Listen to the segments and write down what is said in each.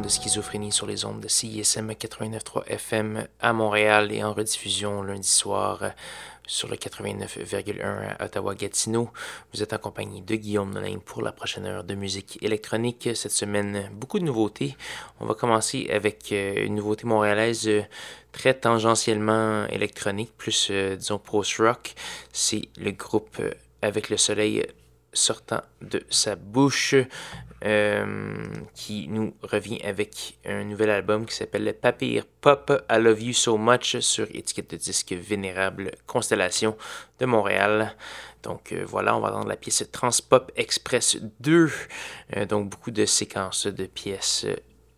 de Schizophrénie sur les ondes de CISM 89.3 FM à Montréal et en rediffusion lundi soir sur le 89,1 à Ottawa-Gatineau. Vous êtes en compagnie de Guillaume Nolin pour la prochaine heure de musique électronique. Cette semaine, beaucoup de nouveautés. On va commencer avec euh, une nouveauté montréalaise euh, très tangentiellement électronique, plus euh, disons post-rock. C'est le groupe Avec le soleil sortant de sa bouche. Euh, qui nous revient avec un nouvel album qui s'appelle Papyr Pop I Love You So Much sur étiquette de disque Vénérable Constellation de Montréal. Donc euh, voilà, on va entendre la pièce Transpop Express 2. Euh, donc beaucoup de séquences de pièces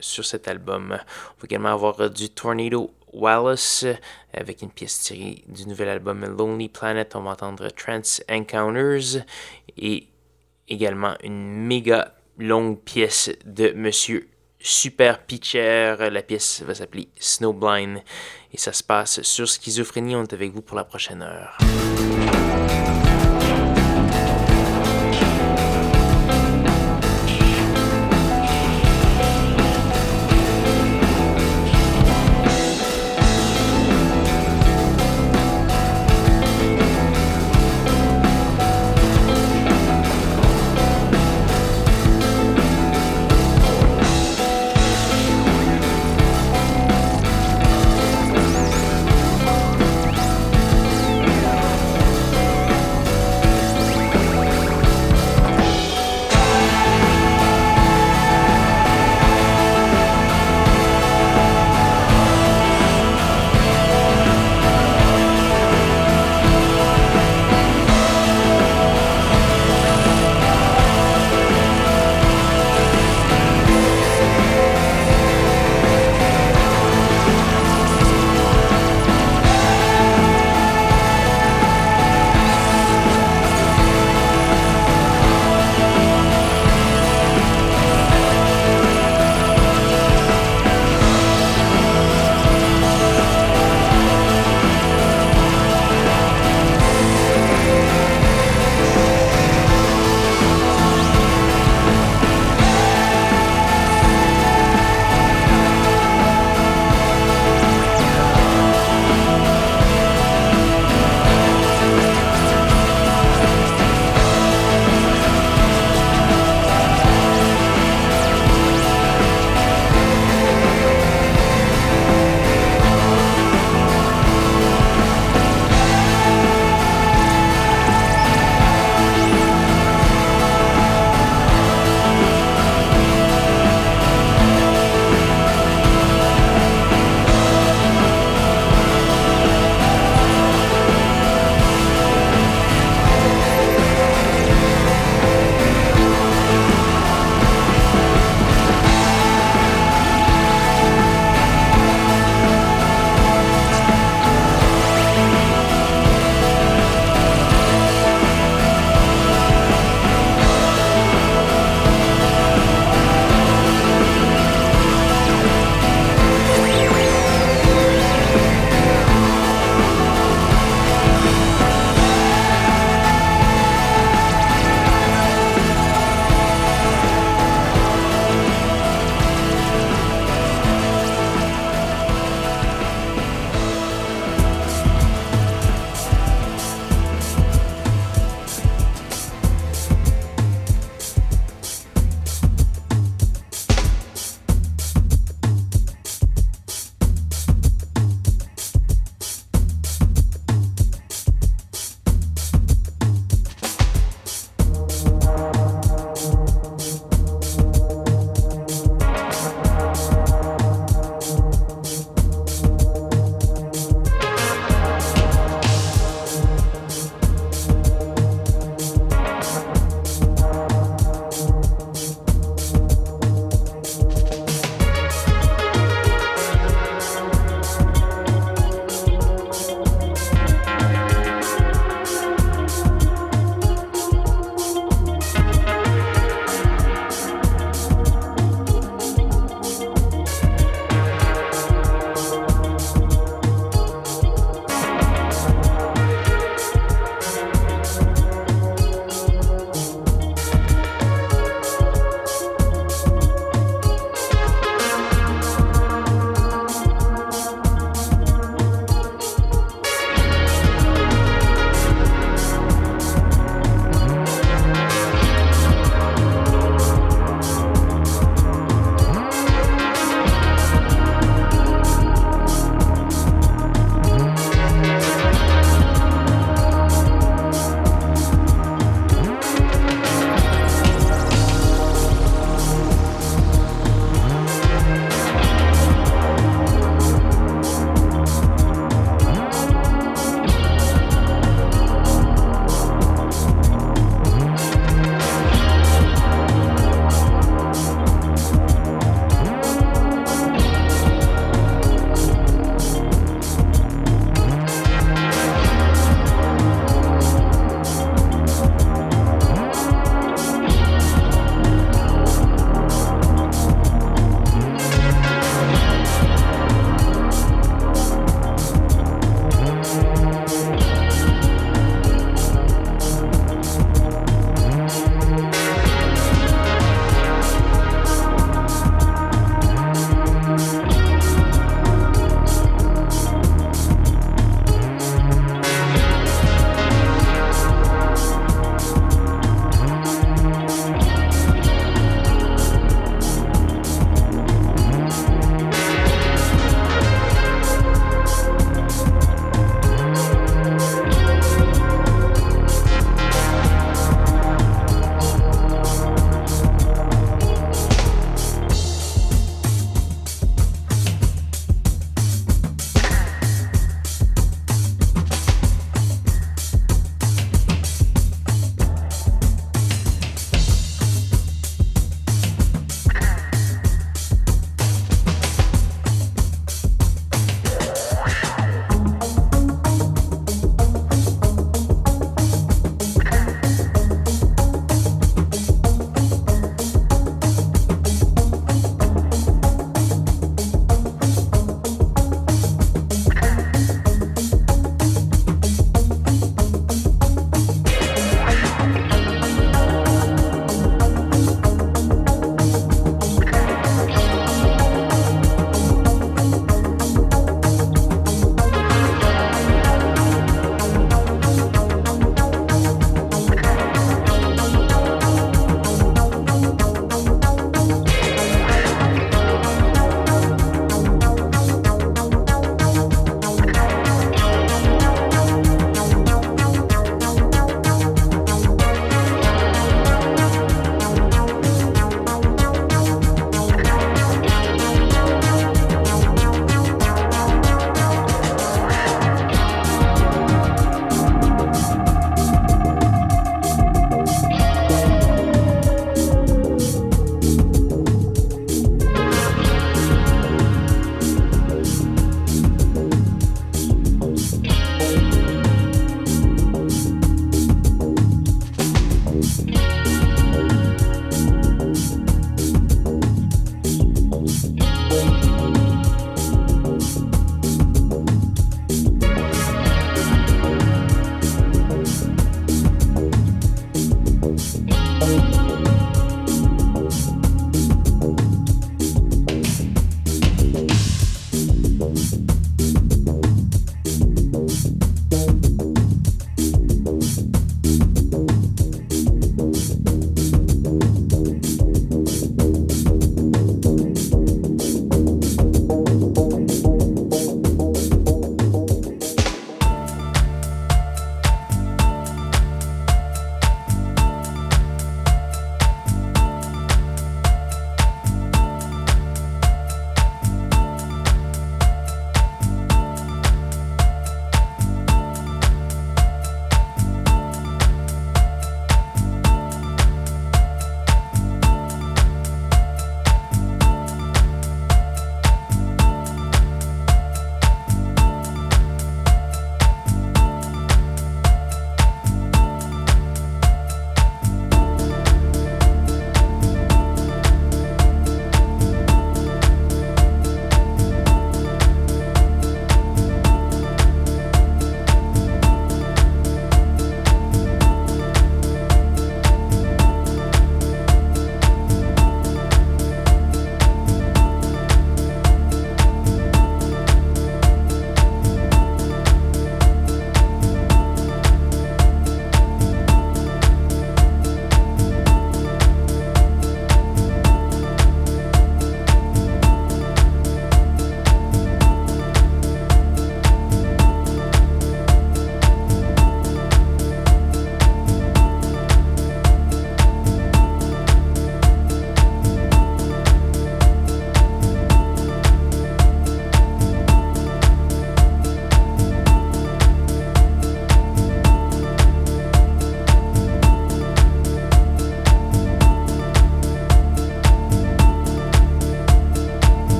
sur cet album. On va également avoir du Tornado Wallace avec une pièce tirée du nouvel album Lonely Planet. On va entendre Trans Encounters et également une méga longue pièce de Monsieur Super Pitcher. La pièce va s'appeler Snowblind et ça se passe sur Schizophrénie. On est avec vous pour la prochaine heure.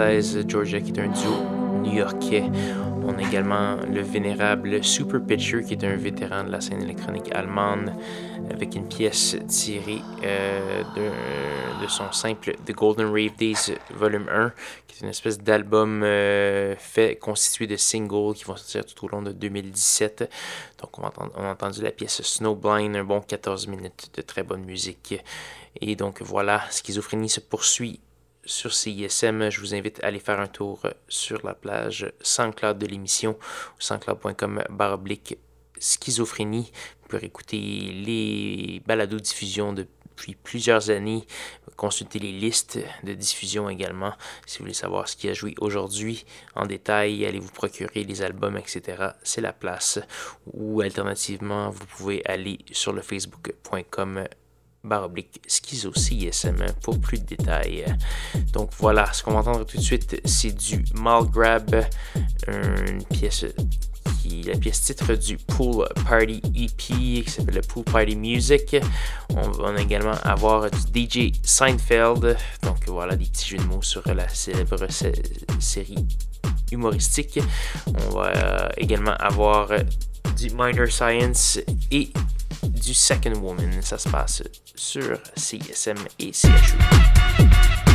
2016. Georgia qui est un duo new-yorkais. On a également le vénérable Super Pitcher, qui est un vétéran de la scène électronique allemande, avec une pièce tirée euh, de, son simple The Golden Rave Days Volume 1, qui est une espèce d'album euh, fait constitué de singles qui vont sortir tout au long de 2017. Donc on a entendu la pièce Snowblind, un bon 14 minutes de très bonne musique. Et donc voilà, Schizophrénie se poursuit sur CISM. Je vous invite à aller faire un tour sur la plage SoundCloud de l'émission, soundcloud.com baroblique schizophrénie. Vous pouvez écouter les balados diffusion depuis plusieurs années, consulter les listes de diffusion également. Si vous voulez savoir ce qui a joué aujourd'hui en détail, allez vous procurer les albums, etc. C'est la place. Ou alternativement, vous pouvez aller sur le facebook.com baroblique schizo CSM pour plus de détails. Donc voilà, ce qu'on va entendre tout de suite, c'est du Malgrab, une pièce la pièce titre du Pool Party EP qui s'appelle le Pool Party Music. On va également avoir du DJ Seinfeld. Donc voilà des petits jeux de mots sur la célèbre série humoristique. On va également avoir du Minor Science et du Second Woman. Ça se passe sur CSM et CHU.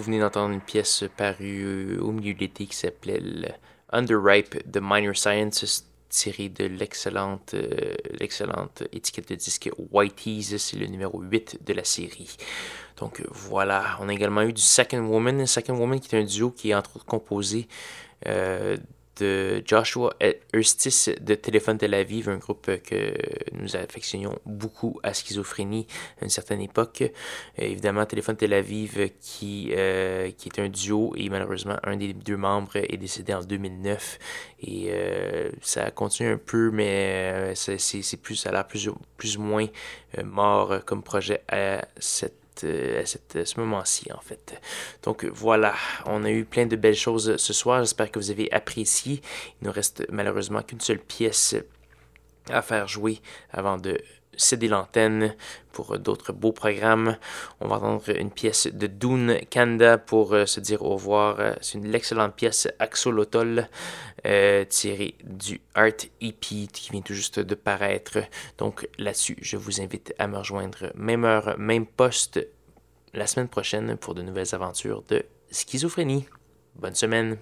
Vous venez d'entendre une pièce parue au milieu de l'été qui s'appelait Underripe de Minor Science, tirée de l'excellente, euh, l'excellente étiquette de disque Whitey's. C'est le numéro 8 de la série. Donc voilà, on a également eu du Second Woman. Second Woman qui est un duo qui est entre autres composé euh, de Joshua Erstis de Téléphone Tel Aviv, un groupe que nous affectionnions beaucoup à schizophrénie à une certaine époque. Euh, évidemment, Téléphone Tel Aviv qui, euh, qui est un duo et malheureusement un des deux membres est décédé en 2009 et euh, ça continue un peu mais c'est plus ça a l'air plus, plus ou moins mort comme projet à cette euh, à, ce moment-ci, en fait. Donc voilà, on a eu plein de belles choses ce soir. J'espère que vous avez apprécié. Il nous reste malheureusement qu'une seule pièce à faire jouer avant de céder l'antenne pour d'autres beaux programmes. On va entendre une pièce de Dune Kanda pour euh, se dire au revoir. Euh, c'est une excellente pièce Axolotl euh, tirée du Art EP qui vient tout juste de paraître. Donc là-dessus, je vous invite à me rejoindre même heure, même poste la semaine prochaine pour de nouvelles aventures de schizophrénie. Bonne semaine.